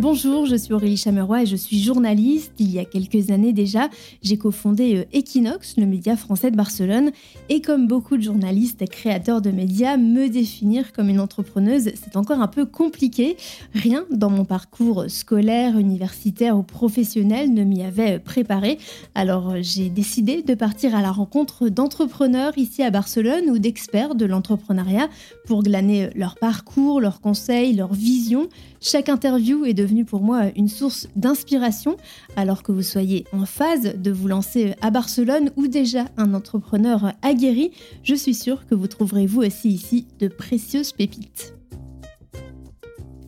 Bonjour, je suis Aurélie Chameroy et je suis journaliste. Il y a quelques années déjà, j'ai cofondé euh, Equinox, le média français de Barcelone. Et comme beaucoup de journalistes et créateurs de médias, me définir comme une entrepreneuse, c'est encore un peu compliqué. Rien dans mon parcours scolaire, universitaire ou professionnel ne m'y avait préparé. Alors j'ai décidé de partir à la rencontre d'entrepreneurs ici à Barcelone ou d'experts de l'entrepreneuriat pour glaner leur parcours, leurs conseils, leurs visions. Chaque interview est pour moi une source d'inspiration, alors que vous soyez en phase de vous lancer à Barcelone ou déjà un entrepreneur aguerri, je suis sûre que vous trouverez vous aussi ici de précieuses pépites.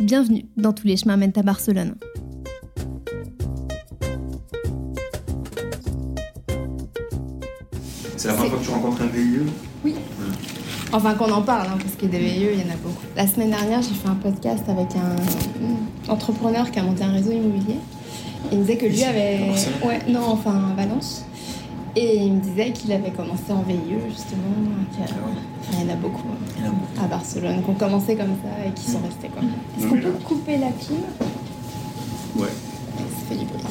Bienvenue dans Tous les chemins mènent à Barcelone. C'est la première fois que tu rencontres un VIE Oui. Enfin, qu'on en parle, hein, parce que des VIE, il y en a beaucoup. La semaine dernière, j'ai fait un podcast avec un entrepreneur qui a monté un réseau immobilier. il me disait que lui avait. Ouais, non, enfin, Valence. Et il me disait qu'il avait commencé en VIE, justement. Ah il y en a beaucoup, hein, à Barcelone, qui ont commencé comme ça et qui sont restés. Quoi. Est-ce qu'on peut couper la clim Ouais. Ça fait du bruit.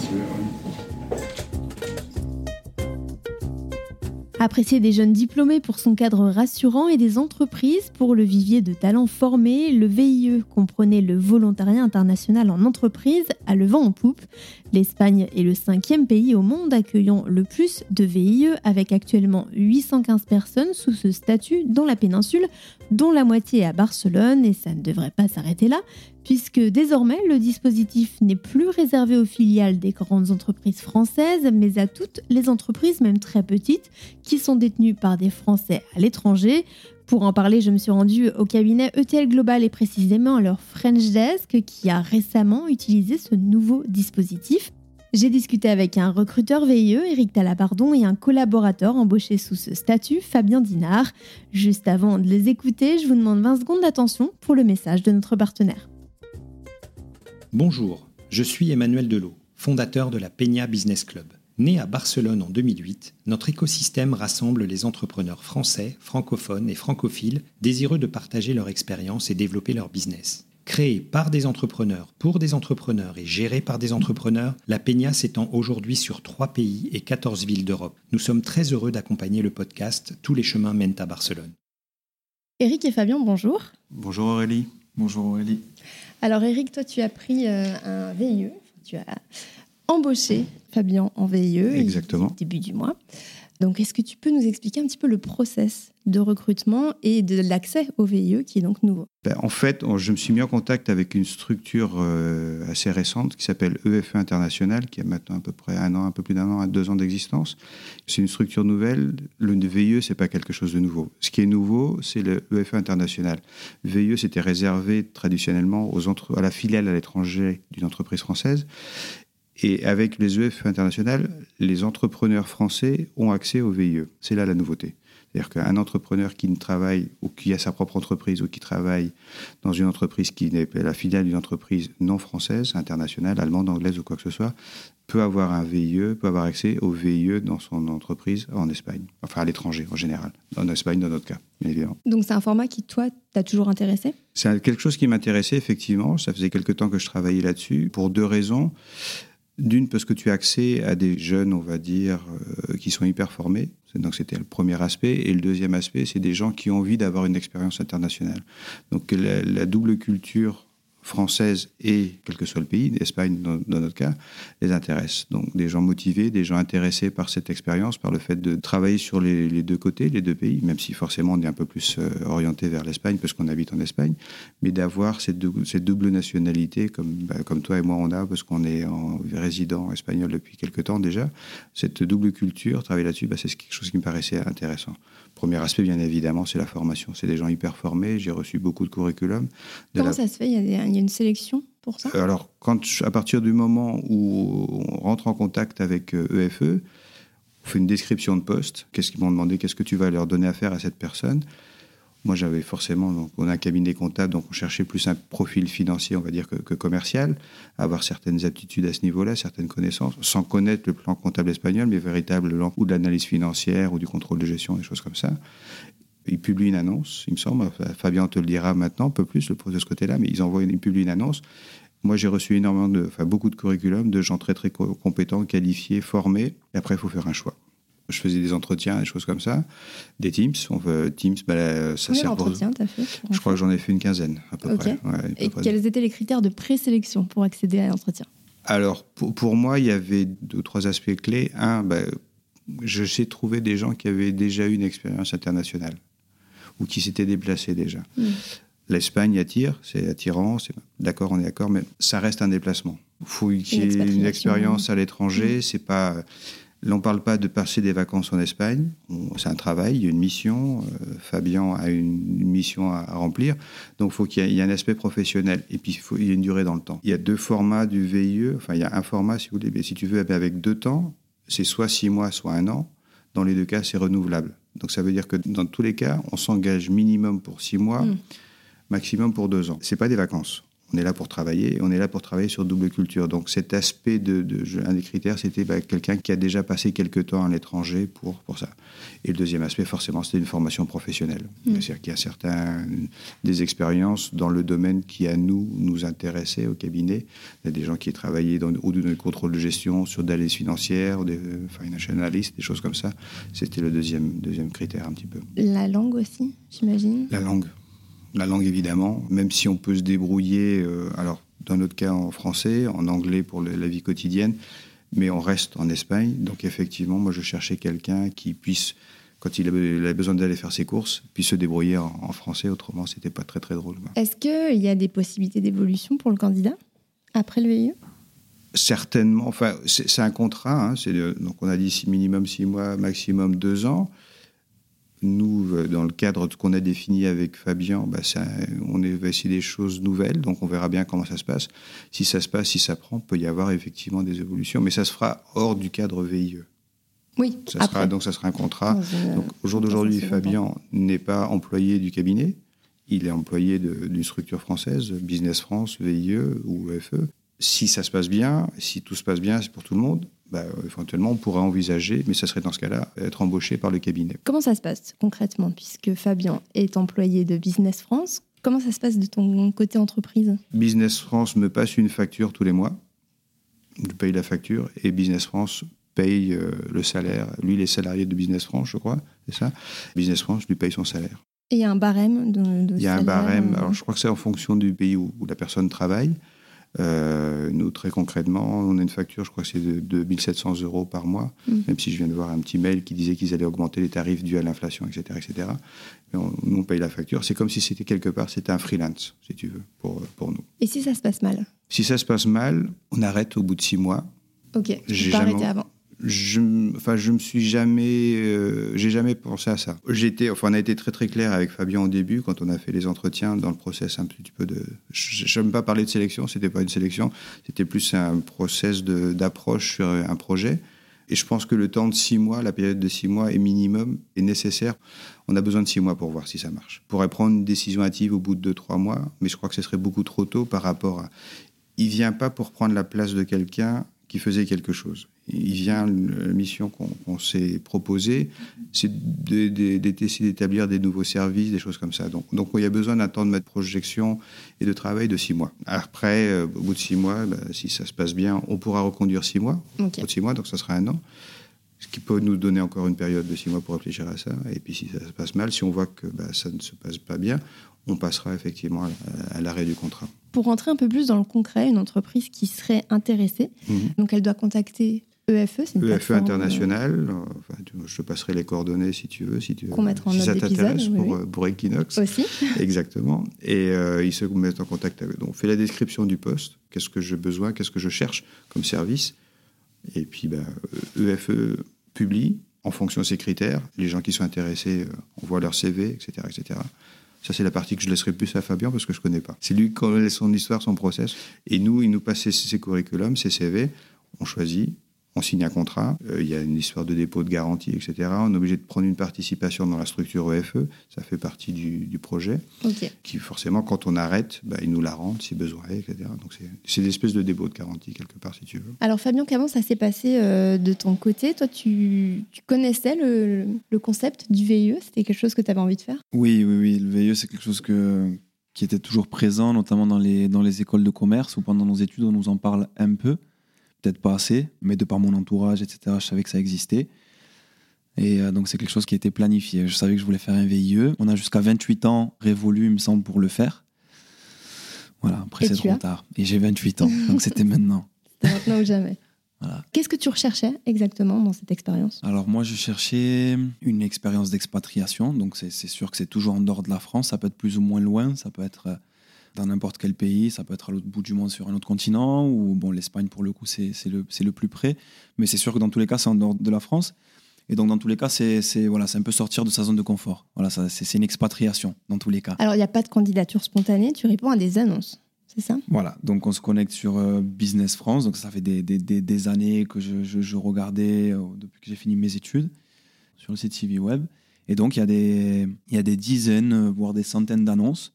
Apprécié des jeunes diplômés pour son cadre rassurant et des entreprises pour le vivier de talents formés, le VIE comprenait le volontariat international en entreprise à le vent en poupe. L'Espagne est le cinquième pays au monde accueillant le plus de VIE avec actuellement 815 personnes sous ce statut dans la péninsule, dont la moitié à Barcelone et ça ne devrait pas s'arrêter là puisque désormais le dispositif n'est plus réservé aux filiales des grandes entreprises françaises, mais à toutes les entreprises, même très petites, qui sont détenues par des Français à l'étranger. Pour en parler, je me suis rendue au cabinet ETL Global et précisément leur French Desk qui a récemment utilisé ce nouveau dispositif. J'ai discuté avec un recruteur VIE, Eric Talabardon, et un collaborateur embauché sous ce statut, Fabien Dinard. Juste avant de les écouter, je vous demande 20 secondes d'attention pour le message de notre partenaire. Bonjour, je suis Emmanuel Delot, fondateur de la Peña Business Club. Né à Barcelone en 2008, notre écosystème rassemble les entrepreneurs français, francophones et francophiles désireux de partager leur expérience et développer leur business. Créé par des entrepreneurs pour des entrepreneurs et géré par des entrepreneurs, la Peña s'étend aujourd'hui sur trois pays et 14 villes d'Europe. Nous sommes très heureux d'accompagner le podcast Tous les chemins mènent à Barcelone. Eric et Fabien, bonjour. Bonjour Aurélie. Bonjour Aurélie. Alors Eric, toi tu as pris euh, un VIE, tu as embauché Fabien en VIE Exactement. début du mois. Donc est-ce que tu peux nous expliquer un petit peu le process de recrutement et de l'accès au VIE qui est donc nouveau? Ben, En fait, je me suis mis en contact avec une structure euh, assez récente qui s'appelle EFE International, qui a maintenant à peu près un an, un peu plus d'un an, deux ans d'existence. C'est une structure nouvelle. Le VIE, c'est pas quelque chose de nouveau. Ce qui est nouveau, c'est le EFE International. VIE, c'était réservé traditionnellement aux entre... à la filiale à l'étranger d'une entreprise française. Et avec les EFE internationales, les entrepreneurs français ont accès au VIE. C'est là la nouveauté. C'est-à-dire qu'un entrepreneur qui ne travaille ou qui a sa propre entreprise ou qui travaille dans une entreprise qui n'est pas la filiale d'une entreprise non française, internationale, allemande, anglaise ou quoi que ce soit, peut avoir un VIE, peut avoir accès au VIE dans son entreprise en Espagne, enfin à l'étranger en général, en Espagne dans notre cas, bien évidemment. Donc c'est un format qui, toi, t'a toujours intéressé? C'est quelque chose qui m'intéressait, effectivement. Ça faisait quelque temps que je travaillais là-dessus, pour deux raisons. D'une, parce que tu as accès à des jeunes, on va dire, euh, qui sont hyper formés. Donc, c'était le premier aspect. Et le deuxième aspect, c'est des gens qui ont envie d'avoir une expérience internationale. Donc, la double culture française et quel que soit le pays, l'Espagne dans, notre cas, les intéresse. Donc des gens motivés, des gens intéressés par cette expérience, par le fait de travailler sur les, deux côtés, les deux pays, même si forcément on est un peu plus euh, orienté vers l'Espagne parce qu'on habite en Espagne, mais d'avoir cette, double nationalité comme, bah, comme toi et moi on a parce qu'on est en résident espagnol depuis quelques temps déjà, cette double culture, travailler là-dessus, bah, c'est quelque chose qui me paraissait intéressant. Premier aspect, bien évidemment, c'est la formation. C'est des gens hyper formés. J'ai reçu beaucoup de curriculum. Comment ça se fait? Il y, a, une sélection pour ça? Alors, quand, à partir du moment où on rentre en contact avec EFE, euh, e, on fait une description de poste. Qu'est-ce qu'ils m'ont demandé? Qu'est-ce que tu vas leur donner à faire à cette personne? Moi, j'avais forcément, donc, on a un cabinet comptable, donc on cherchait plus un profil financier, on va dire, que, commercial, avoir certaines aptitudes à ce niveau-là, certaines connaissances, sans connaître le plan comptable espagnol, mais véritablement, ou de l'analyse financière, ou du contrôle de gestion, des choses comme ça. Ils publient une annonce, il me semble, Fabien te le dira maintenant, un peu plus de ce côté-là, mais ils envoient ils publient une annonce, Moi, j'ai reçu énormément de, enfin, beaucoup de curriculums de gens très, très compétents, qualifiés, formés. Et après, il faut faire un choix. Je faisais des entretiens, des choses comme ça, des Teams. On veut, Teams, bah, ça Combien d'entretiens t'as fait Je crois que j'en ai fait une quinzaine, à peu près. Et quels étaient les critères de présélection pour accéder à l'entretien? Alors, pour, pour, moi, il y avait deux trois aspects clés. Un, bah, je sais trouver des gens qui avaient déjà eu une expérience internationale ou qui s'étaient déplacés déjà. Hmm. L'Espagne attire, c'est attirant, d'accord, on est d'accord, mais ça reste un déplacement. Il faut qu'il y ait une expérience à l'étranger, hmm. c'est pas on ne parle pas de passer des vacances en Espagne. C'est un travail, il y a une mission. Euh, Fabien a une, mission à, remplir. Donc, il faut qu'il y, ait un aspect professionnel. Et puis, il, y ait une durée dans le temps. Il y a deux formats du VIE. Enfin, il y a un format, si vous voulez, mais si tu veux, avec deux temps, c'est soit six mois, soit un an. Dans les deux cas, c'est renouvelable. Donc, ça veut dire que dans tous les cas, on s'engage minimum pour six mois, hmm. maximum pour deux ans. Ce n'est pas des vacances on est là pour travailler, on est là pour travailler sur double culture. Donc cet aspect de, un des critères, c'était bah, quelqu'un qui a déjà passé quelques temps à l'étranger pour, pour ça. Et le deuxième aspect, forcément, c'était une formation professionnelle. Mm. C'est-à-dire qu'il y a certains, des expériences dans le domaine qui, à nous, nous intéressait au cabinet. Il y a des gens qui travaillaient dans, ou dans le contrôle de gestion, sur d'analyse financière, des euh, financial analysts, des choses comme ça. C'était le deuxième, deuxième critère un petit peu. La langue aussi, j'imagine La langue. La langue, évidemment, même si on peut se débrouiller, euh, alors dans notre cas en français, en anglais pour la vie quotidienne, mais on reste en Espagne. Donc effectivement, moi je cherchais quelqu'un qui puisse, quand il avait besoin d'aller faire ses courses, puisse se débrouiller en, français, autrement c'était pas très très drôle. Est-ce qu'il y a des possibilités d'évolution pour le candidat après le VIE Certainement, enfin c'est un contrat, hein, donc on a dit minimum six mois, maximum deux ans nous, euh, dans le cadre qu'on a défini avec Fabien, bah, on va essayer des choses nouvelles, donc on verra bien comment ça se passe. Si ça se passe, si ça prend, peut y avoir effectivement des évolutions, mais ça se fera hors du cadre VIE. Oui, ça sera, donc ça sera un contrat. donc, au jour d'aujourd'hui, Fabien n'est pas employé du cabinet, il est employé d'une structure française, Business France, VIE ou EFE. Si ça se passe bien, si tout se passe bien, c'est pour tout le monde, bah, éventuellement, on pourrait envisager, mais ça serait dans ce cas-là, être embauché par le cabinet. Comment ça se passe concrètement, puisque Fabien est employé de Business France? Comment ça se passe de ton côté entreprise? Business France me passe une facture tous les mois. Je paye la facture et Business France paye euh, le salaire. Lui, il est salarié de Business France, je crois, c'est ça Business France lui paye son salaire. Et il y a un barème de, Il y a un barème, alors je crois que c'est en fonction du pays où la personne travaille. Euh, nous, très concrètement, on a une facture, je crois que c'est de, 1700 euros par mois, mm. même si je viens de voir un petit mail qui disait qu'ils allaient augmenter les tarifs dus à l'inflation, etc. etc. Mais on, nous, on paye la facture. C'est comme si c'était quelque part, c'était un freelance, si tu veux, pour, pour nous. Et si ça se passe mal? Si ça se passe mal, on arrête au bout de six mois. Ok, je peux arrêter avant je, enfin, je me suis jamais, euh, j'ai jamais pensé à ça. On a été très très clair avec Fabien au début quand on a fait les entretiens dans le process un petit peu de. Je n'aime pas parler de sélection, c'était pas une sélection, c'était plus un process d'approche sur un projet. Et je pense que le temps de six mois, la période de six mois est minimum, est nécessaire. On a besoin de six mois pour voir si ça marche. On pourrait prendre une décision hâtive au bout de deux, trois mois, mais je crois que ce serait beaucoup trop tôt par rapport à. Il vient pas pour prendre la place de quelqu'un qui faisait quelque chose il vient, la mission qu'on s'est proposée, c'est d'essayer d'établir des nouveaux services, des choses comme ça. Donc, donc il y a besoin d'un temps de projection et de travail de six mois. Après, euh, au bout de six mois, bah, si ça se passe bien, on pourra reconduire six mois. Au bout de six mois, donc ça sera un an. Ce qui peut nous donner encore une période de six mois pour réfléchir à ça. Et puis si ça se passe mal, si on voit que bah, ça ne se passe pas bien, on passera effectivement à, l'arrêt du contrat. Pour rentrer un peu plus dans le concret, une entreprise qui serait intéressée, mhm. donc elle doit contacter EFE, c'est une EFE international. je te passerai les coordonnées si tu veux, si tu Qu'on mettra en si ça t'intéresse pour, euh, pour, Equinox. Aussi. Exactement. Et euh, ils se mettent en contact avec. Donc, on fait la description du poste. Qu'est-ce que j'ai besoin? Qu'est-ce que je cherche comme service? Et puis, ben, EFE publie en fonction de ces critères. Les gens qui sont intéressés euh, envoient leur CV, etc., etc. Ça, c'est la partie que je laisserai plus à Fabien parce que je ne connais pas. C'est lui qui connaît son histoire, son process. Et nous, il nous passe ses, ses curriculums, ses CV. On choisit, on signe un contrat, euh, il y a une histoire de dépôt de garantie, etc. On est obligé de prendre une participation dans la structure EFE, ça fait partie du, projet, qui forcément, quand on arrête, bah, ils nous la rendent si besoin etc. Donc c'est une espèce de dépôt de garantie quelque part, si tu veux. Alors Fabien, comment ça s'est passé euh, de ton côté? Toi, tu, connaissais le, concept du VIE C'était quelque chose que tu avais envie de faire? Oui, oui, oui. Le VIE, c'est quelque chose que qui était toujours présent, notamment dans les, dans les écoles de commerce, où pendant nos études, on nous en parle un peu, peut-être pas assez, mais de par mon entourage, etc., je savais que ça existait. Et euh, donc c'est quelque chose qui a été planifié. Je savais que je voulais faire un VIE. On a jusqu'à 28 ans révolu, il me semble, pour le faire. Voilà, après c'est trop tard. Et j'ai 28 ans, donc c'était maintenant. C'était maintenant ou jamais. Qu'est-ce que tu recherchais exactement dans cette expérience? Alors moi, je cherchais une expérience d'expatriation. Donc c'est sûr que c'est toujours en dehors de la France. Ça peut être plus ou moins loin. Ça peut être euh, dans n'importe quel pays. Ça peut être à l'autre bout du monde sur un autre continent. Ou bon, l'Espagne pour le coup, c'est le, le plus près. Mais c'est sûr que dans tous les cas, c'est en dehors de la France. Et donc, dans tous les cas, c'est voilà, un peu sortir de sa zone de confort. Voilà, c'est une expatriation, dans tous les cas. Alors, il n'y a pas de candidature spontanée, tu réponds à des annonces ça? Voilà, donc on se connecte sur euh, Business France. Donc ça fait des, des, des, années que je, je, regardais, euh, depuis que j'ai fini mes études, sur le site CV Web. Et donc il y, a des, il y a des dizaines, euh, voire des centaines d'annonces,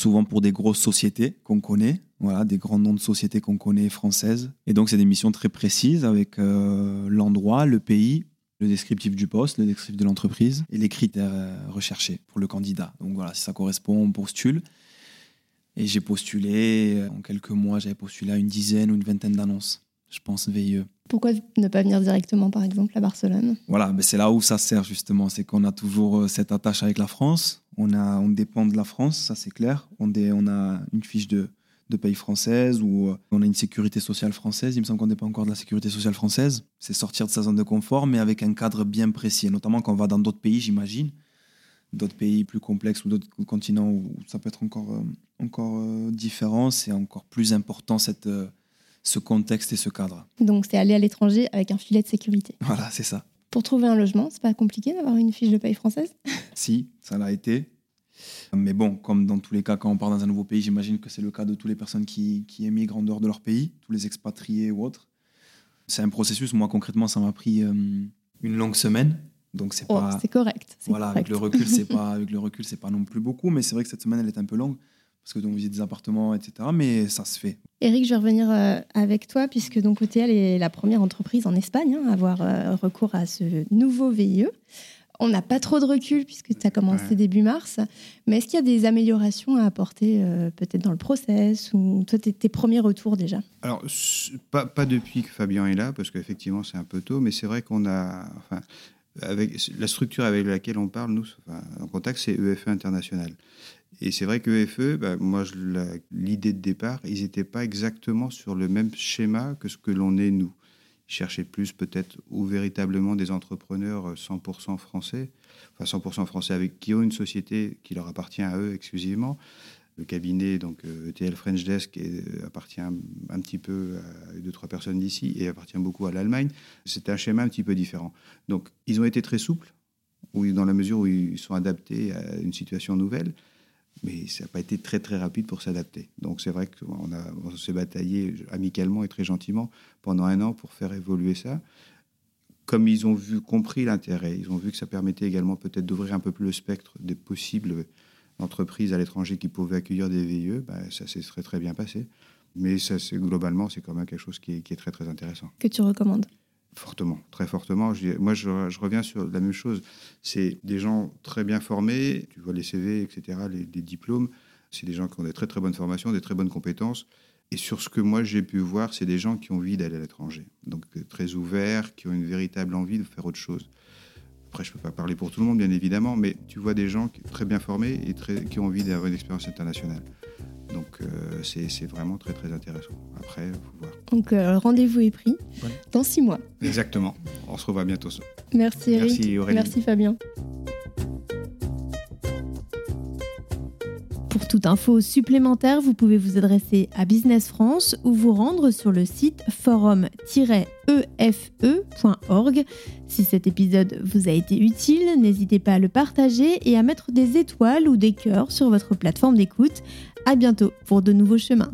souvent pour des grosses sociétés qu'on connaît, voilà, des grands noms de sociétés qu'on connaît françaises. Et donc c'est des missions très précises avec l'endroit, le pays, le descriptif du poste, le descriptif de l'entreprise et les critères recherchés pour le candidat. Donc voilà, si ça correspond, on postule. Et j'ai postulé, euh, en quelques mois, j'avais postulé à une dizaine ou une vingtaine d'annonces, je pense, VIE. Pourquoi ne pas venir directement, par exemple, à Barcelone? Voilà, mais c'est là où ça sert, justement. C'est qu'on a toujours euh, cette attache avec la France. On, a, on dépend de la France, ça c'est clair. On, a une fiche de, de pays française ou euh, on a une sécurité sociale française. Il me semble qu'on n'est pas encore de la sécurité sociale française. C'est sortir de sa zone de confort, mais avec un cadre bien précis. notamment quand on va dans d'autres pays, j'imagine d'autres pays plus complexes ou d'autres continents où ça peut être encore, euh, encore différent, c'est encore plus important cette, ce contexte et ce cadre. Donc c'est aller à l'étranger avec un filet de sécurité. Voilà, c'est ça. Pour trouver un logement, c'est pas compliqué d'avoir une fiche de paye française Si, ça l'a été. Mais bon, comme dans tous les cas, quand on part dans un nouveau pays, j'imagine que c'est le cas de toutes les personnes qui, qui émigrent en dehors de leur pays, tous les expatriés ou autres. C'est un processus. Moi, concrètement, ça m'a pris une longue semaine donc c'est oh, pas. C'est correct. Voilà, avec le recul, c'est pas avec le recul, c'est pas non plus beaucoup, mais c'est vrai que cette semaine elle est un peu longue parce que donc visite des appartements, etc. Mais ça se fait. Eric, je vais revenir euh, avec toi puisque donc OTL est la première entreprise en Espagne hein, à avoir euh, recours à ce nouveau VIE. On n'a pas trop de recul puisque tu as commencé début mars, mais est-ce qu'il y a des améliorations à apporter euh, peut-être dans le process ou toi tes, tes premiers retours déjà? Alors pas, pas, depuis que Fabien est là parce qu'effectivement c'est un peu tôt, mais c'est vrai qu'on a enfin avec la structure avec laquelle on parle, nous, en contact, c'est EFE International. Et c'est vrai que EFE, bah, moi, l'idée de départ, ils n'étaient pas exactement sur le même schéma que ce que l'on est nous. Ils cherchaient plus peut-être ou véritablement des entrepreneurs 100% français, enfin 100% français avec qui ont une société qui leur appartient à eux exclusivement, le cabinet, donc ETL euh, e French Desk, euh, appartient un, petit peu à deux, trois personnes d'ici et appartient beaucoup à l'Allemagne. C'est un schéma un petit peu différent. Donc, ils ont été très souples, dans la mesure où ils sont adaptés à une situation nouvelle, mais ça n'a pas été très, très rapide pour s'adapter. Donc, c'est vrai qu'on on s'est bataillé amicalement et très gentiment pendant un an pour faire évoluer ça comme ils ont vu, compris l'intérêt, ils ont vu que ça permettait également peut-être d'ouvrir un peu plus le spectre des possibles entreprises à l'étranger qui pouvaient accueillir des VIE, bah, ça s'est très très bien passé. Mais ça, globalement, c'est quand même quelque chose qui est, très très intéressant. Que tu recommandes? Fortement, très fortement. moi, je, reviens sur la même chose. C'est des gens très bien formés, tu vois les CV, etc., les, diplômes. C'est des gens qui ont des très très bonnes formations, des très bonnes compétences. Et sur ce que moi j'ai pu voir, c'est des gens qui ont envie d'aller à l'étranger. Donc très ouverts, qui ont une véritable envie de faire autre chose. Après, je ne peux pas parler pour tout le monde, bien évidemment, mais tu vois des gens très bien formés et qui ont envie d'avoir une expérience internationale. Donc, euh, c'est vraiment très, très intéressant. Après, il faut voir. Donc, euh, rendez-vous est pris dans six mois. Exactement. On se revoit bientôt. Merci, Eric. Merci, Aurélie. Merci, Fabien. Pour toute info supplémentaire, vous pouvez vous adresser à Business France ou vous rendre sur le site forum-efe.org. Si cet épisode vous a été utile, n'hésitez pas à le partager et à mettre des étoiles ou des cœurs sur votre plateforme d'écoute. À bientôt pour de nouveaux chemins.